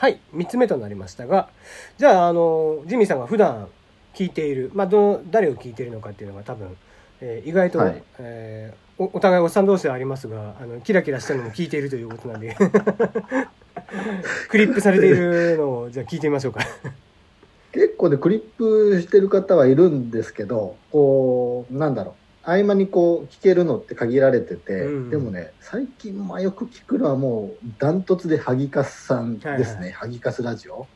はい3つ目となりましたがじゃああのジミーさんが普段聞いている、まあ、ど誰を聞いているのかっていうのが多分、えー意外と、はい。えーおお互いおっさん同士ではありますがあのキラキラしたのも聞いているということなんで クリップされているのをじゃあ聞いてみましょうか。結構ねクリップしてる方はいるんですけどこうなんだろう合間にこう聞けるのって限られてて、うんでもね最近まあよく聞くのはもうダントツでハギカスさんですね、はいはい。ハギカスラジオ。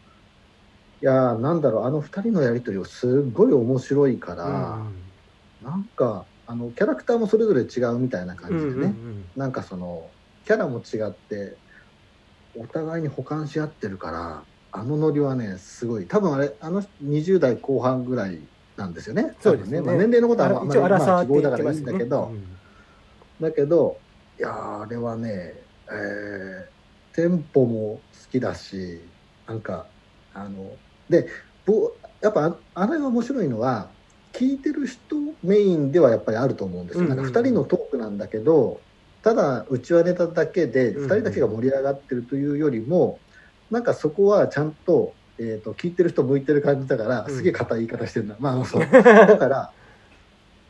いやーなんだろうあの二人のやり取りをすっごい面白いから、なんかあのキャラクターもそれぞれ違うみたいな感じでね、うんうんうん。なんかそのキャラも違ってお互いに補完し合ってるからあのノリはねすごい。多分あれあの20代後半ぐらいなんですよね。そうですね。まあ、年齢のことはあんまりまあ希望だからいいんだけど、うんだけどいやーあれはね、えーテンポも好きだしなんかあのでぼやっぱああれが面白いのは聞いてる人メインではやっぱりあると思うんですよ、うんうんうん。なんか2人のトークなんだけどただうちわネタだけでうんうん2人だけが盛り上がってるというよりも、なんかそこはちゃんと,、えー、と聞いてる人向いてる感じだからうん。すげえ硬い言い方してるんだ、まあそう。だから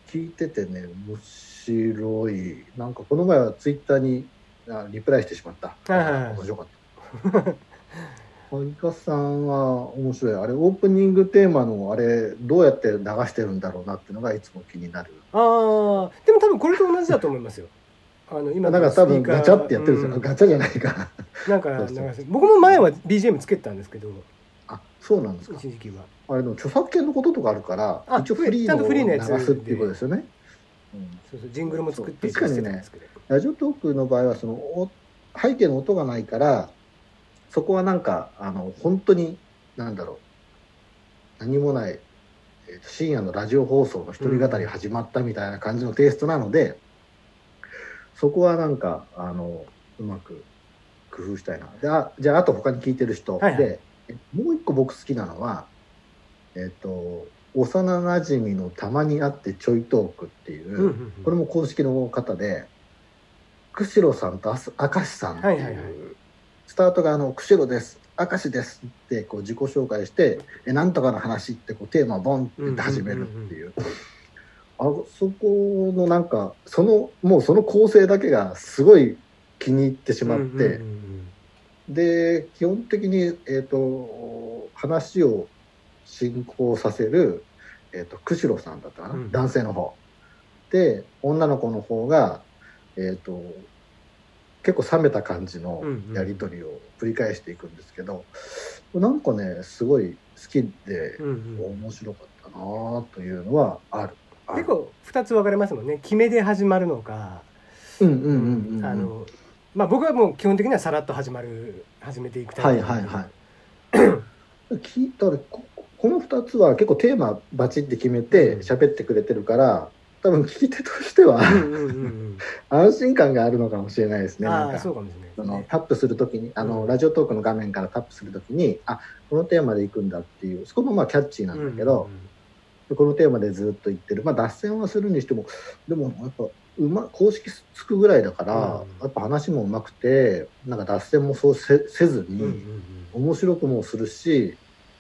聞いててね面白い。なんかこの前はツイッターにあリプライしてしまった、はいはいはい。面白かった。ハリカさんは面白い。あれオープニングテーマのあれどうやって流してるんだろうなっていうのがいつも気になる。ああでも多分これと同じだと思いますよ。あの今なんか多分ガチャってやってるんですよ、うん。ガチャじゃないかなんか流せ僕も前は BGM つけてたんですけどあそうなんですか？一時期は。あれの著作権のこととかあるからあ一応フリーの流すっていうことですよね、うん。そうそうジングルも作って確かにね。ラジオトークの場合はそのお背景の音がないからそこはなんかあの本当になんだろう。何もない、えーと深夜のラジオ放送の一人語り始まったみたいな感じのテイストなので、そこはなんかあのうまく工夫したいな。であじゃああと他に聞いてる人、はいはいもう一個僕好きなのはえっ、と幼なじみのたまに会ってちょいトークっていう、うんうんうん。これも公式の方で、釧路さんとあす明石さんっていう、はいはいはい。スタートがあの、釧路です、明石ですってこう自己紹介して、え、なんとかの話ってこうテーマをボンって言って始めるっていう。あそこのなんか、その、もうその構成だけがすごい気に入ってしまって、うんうんうんで基本的に、えー、と話を進行させる、えー、と釧路さんだったかな、うん。男性の方。で女の子の方が、えー、と結構冷めた感じのうんうん。やり取りを繰り返していくんですけど、なんかねすごい好きでうんうん。うん面白かったなというのはある。ある。結構2つ分かれますもんね。決めで始まるのかうんうんうんうん。あのまあ僕はもう基本的にはさらっと始まる始めていくタはいイプ。なんではいはい。聞い たらここの2つは結構テーマバチって決めてうん。喋ってくれてるから、多分聞き手としてはうんうんうんうん。安心感があるのかもしれないですね。なああんかそうかもしれないタップするときにあの、うん。ラジオトークの画面からタップするときにあこのテーマで行くんだっていうそこもまあキャッチーなんだけど、でこのテーマでずっと言ってる、まあ、脱線はするにしてもでもやっぱうま公式つくぐらいだから、うん。やっぱ話もうまくてなんか脱線もそうせせずに。うんうんうん。面白くもするし、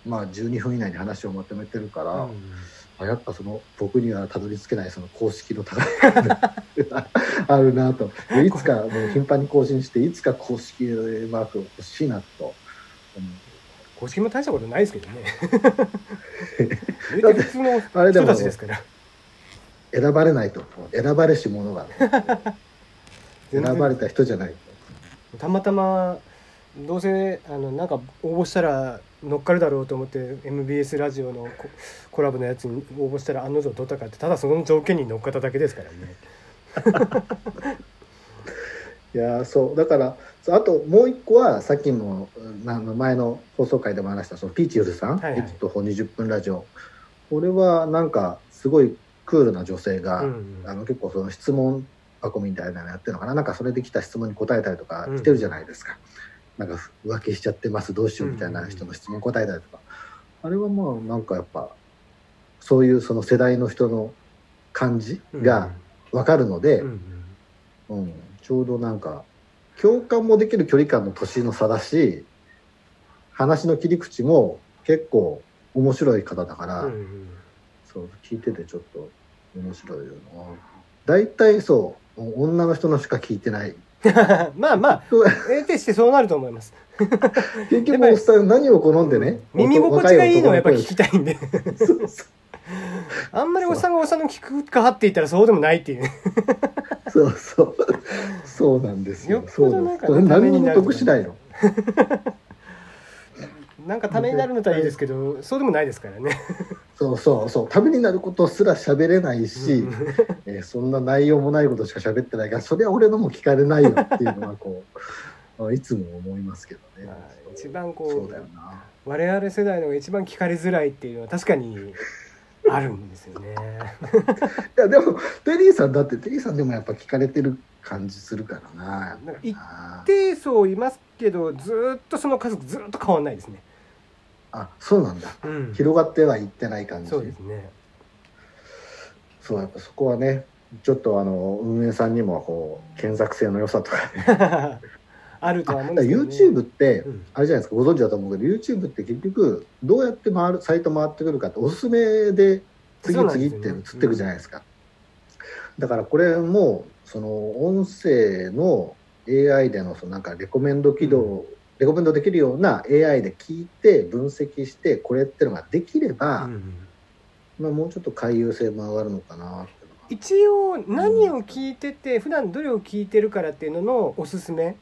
まあ、12分以内に話をまとめてるから、うんあやっぱその僕にはたどり着けないその公式の高いが あるなと。でいつかもう頻繁に更新していつか公式マーク欲しいなと思う公式も大したことないですけどね。普通の人たちですから。選ばれないと。選ばれし者が 選ばれた人じゃない。たまたまどうせあのなんか応募したら乗っかるだろうと思って MBS ラジオのココラボのやつに応募したら案の定取ったかってただその条件に乗っかっただけですからね いやーそう。だからあともう一個はさっきもうんあの前の放送回でも話したそのピーチフルさん、はいはと20分ラジオ。これはなんかすごいクールな女性が、うんうん。あの結構その質問箱みたいなのやってるのかな。なんかそれで来た質問に答えたりとかしてるじゃないですか、なんか浮気しちゃってますどうしようみたいな人の質問答えたりとか、あれはまあなんかやっぱそういうその世代の人の感じが分かるので、うんうん。うん、ちょうどなんか共感もできる距離感の年の差だし話の切り口も結構面白い方だから、うんうん。そう聞いててちょっと面白いよな。大体そう女の人のしか聞いてない。まあまあ 得てしてそうなると思います。結局おっさん何を好んでね、耳心地がいいのはやっぱ聞きたたいんで。いそうそう あんまりおっさんがおっさんの聞くかって言ったらそうでもないっていう。そうそう。そうなんですよ。よっぽどなんかねそうためになる何にも得しないの。なんかためになるのとはいいですけどそうでもないですからね。そうそうそう。ためになることすら喋れないし、えーそんな内容もないことしか喋ってないからそれは俺のも聞かれないよっていうのはこういつも思いますけどね。まあ一番こうそうだよな。我々世代のが一番聞かれづらいっていうのは確かにあるんですよね。いやでもテリーさんだってテリーさんでもやっぱ聞かれてる感じするからな一定層いますけどずーっとその家族ずーっと変わんないですね。あそうなんだ。うん。広がってはいってない感じ。そうですね。そうやっぱそこはねちょっとあの運営さんにもこう検索性の良さとかね あるとは思うんですけど、ね、YouTube って、うん。あれじゃないですかご存知だと思うけど YouTube って結局どうやって回るサイト回ってくるかっておすすめで次々って映ってくじゃないですか。だからこれもその音声の AI でのそのなんかレコメンド起動、レコメンドできるような AI で聞いて分析してこれってのができれば、うんまあ、もうちょっと回遊性も上がるのかな一応何を聞いてて普段どれを聞いてるからっていうののおすすめ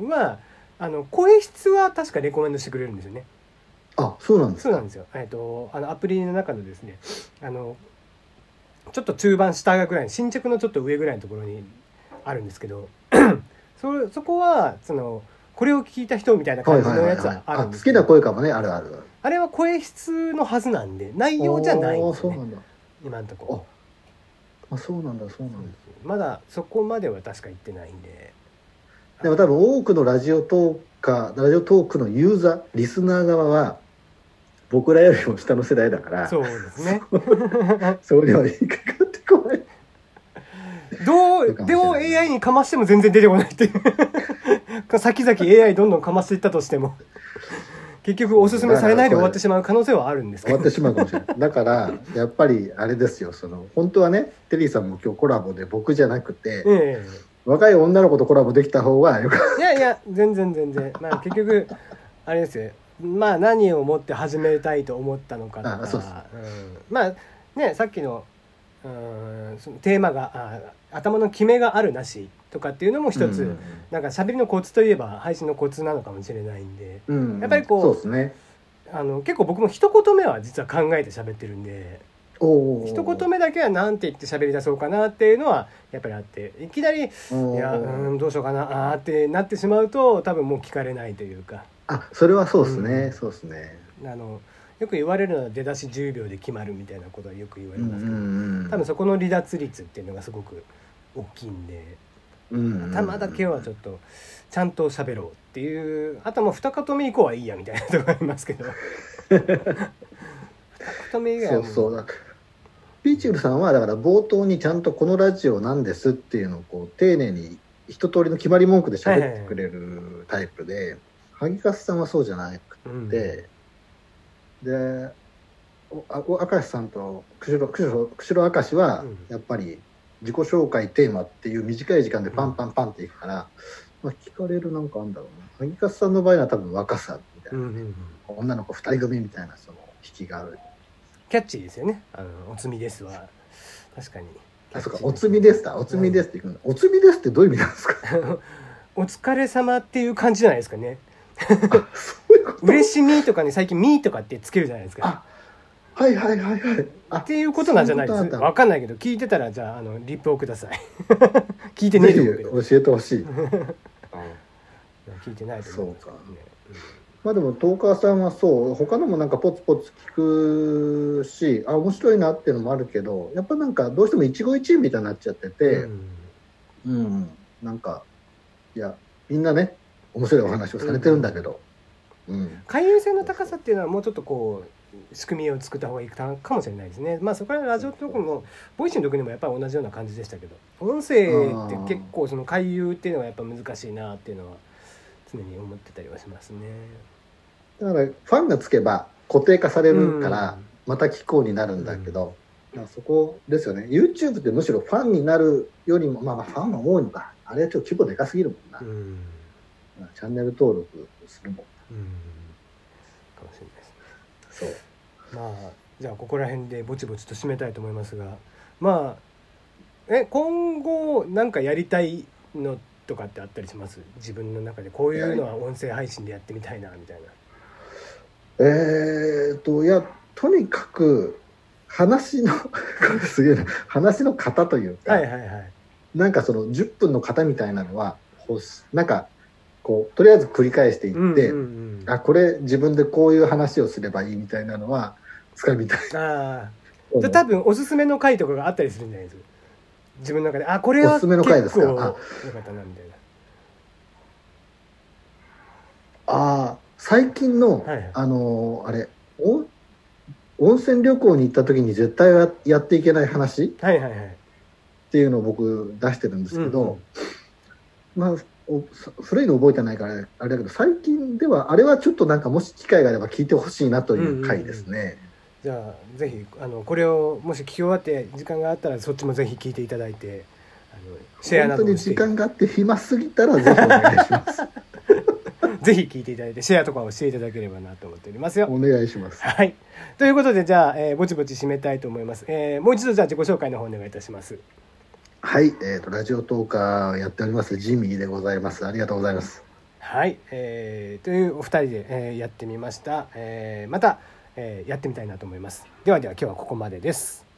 はあの声質は確かレコメンドしてくれるんですよね。あそうなんですか。そうなんですよ。えっとあのアプリの中のですねあのちょっと中盤下ぐらい新着のちょっと上ぐらいのところにあるんですけど そそこはそのこれを聞いた人みたいなはい感じのやつはあるんですけどな声かもねあるある。あれは声質のはずなんで内容じゃないんですよねそうなんだ。今のとこ。ろあそうなんだそうなんだ。まだそこまでは確か行ってないんででも多分多くのラジオトーカーラジオトークのユーザーリスナー側は僕らよりも下の世代だからそうですね。それは引っかかってこない。どそうでも AI にかましても全然出てこないっていう。先々 AI どんどんかましていったとしても。結局おすすめされないで終わってしまう可能性はあるんですけど。終わってしまうかもしれない。だからやっぱりあれですよ。その本当はねテリーさんも今日コラボで僕じゃなくて、え若い女の子とコラボできた方がよかっえいやいや全然全然。まあ結局 あれですよ。まあ何をもって始めたいと思ったのかとか。うん、まあねさっきのうんそのテーマがあ頭の決めがあるなしとかっていうのもた一つ、なんか喋りのコツといえば配信のコツなのかもしれないんで。うん。うんやっぱりこうね。あの結構僕も一言目は実は考えて喋ってるんで一言目だけは何て言って喋り出そうかなっていうのはやっぱりあっていきなり「いやうんどうしようかなあー」ってなってしまうと多分もう聞かれないというか。あそれはそうですね、うん。そうですね。あのよく言われるのは出だし10秒で決まるみたいなことはよく言われますけど、ん多分そこの離脱率っていうのがすごく大きいんでうん頭だけはちょっとちゃんと喋ろうっていうあとはもう二言目以降はいいやみたいなところありますけど。二言目以外はもうそうだピーチュルさんはだから冒頭にちゃんとこのラジオなんですっていうのをこう丁寧に一通りの決まり文句で喋ってくれるタイプで、萩勝さんはそうじゃなくうん。て、で明石さんと釧路釧路釧路明石はうん。やっぱり自己紹介テーマっていう短い時間でパンパンパンっていくから、まあ、聞かれるなんかあるんだろうな。萩勝さんの場合は多分若さみたいな、うんうんうん。女の子二人組みたいなその引きがあるキャッチーですよね。あのおつみですは確かに。あ、そうか、おつみですだ。おつみですって言うんだ。おつみですってどういう意味なんですか？お疲れ様っていう感じじゃないですかね。嬉しみとかに最近「み」とかってつけるじゃないですか。あ、はいはいはいはい。あっていうことなんじゃないです。そういうことなんだわかんないけど聞いてたらじゃああのリップをください。聞いてねえと思うけど。ぜひ教えてほしい。聞いてないと思う。んですけどねまあでも、トーカーさんはそう、他のもなんかポツポツ聞くし、あ、面白いなっていうのもあるけど、やっぱなんかどうしても一期一会みたいになっちゃってて、うん。うん、なんか、いや、みんなね、面白いお話をされてるんだけど、うん。回遊性の高さっていうのはもうちょっとこう仕組みを作った方がいいかもしれないですね。まあそこから Radiotalk も Voicy の時にもやっぱり同じような感じでしたけど音声って結構その回遊っていうのはやっぱ難しいなっていうのは常に思ってたりはしますね。だからファンがつけば固定化されるからうん。また聞こうになるんだけど、だからそこですよね。YouTube ってむしろファンになるよりもまあまあファンも多いのか。あれはちょっと規模でかすぎるもんな、うん。チャンネル登録するもんうん。かもしれないです。そう。まあじゃあここら辺でぼちぼちと締めたいと思いますがまあえ今後なんかやりたいのとかってあったりします？自分の中でこういうのは音声配信でやってみたいなみたいな。えー、といやとにかく話の すげえな。話の型というか、はいはいはい。なんかその10分の型みたいなのはなんかこうとりあえず繰り返していって、うんうんうん、あこれ自分でこういう話をすればいいみたいなのは掴みたい。あ多分おすすめの回とかがあったりするんじゃないですか？自分の中であこれはおすすめの回ですか？あ。よかったなみたいな。ああ最近の、はいはい。あのーあれお温泉旅行に行った時に絶対ややっていけない話？っはいはいはい。ていうのを僕出してるんですけど、うんうん。まあ古いの覚えてないからあれだけど最近ではあれはちょっとなんかもし機会があれば聞いてほしいなという回ですね、じゃあぜひあのこれをもし聞き終わって時間があったらそっちもぜひ聞いていただいてあのシェアな本当にどもして。時間があって暇すぎたらぜひお願いします。ぜひ聞いていただいてシェアとかをしていただければなと思っておりますよ。お願いします。はい。ということでじゃあ、えーぼちぼち締めたいと思います、えーもう一度じゃあ自己紹介の方お願いいたします。はい、えー、とラジオトーカーやっておりますジミーでございます。ありがとうございます。はい、えーというお二人で、えーやってみました、えーまた、えーやってみたいなと思います。ではでは今日はここまでです。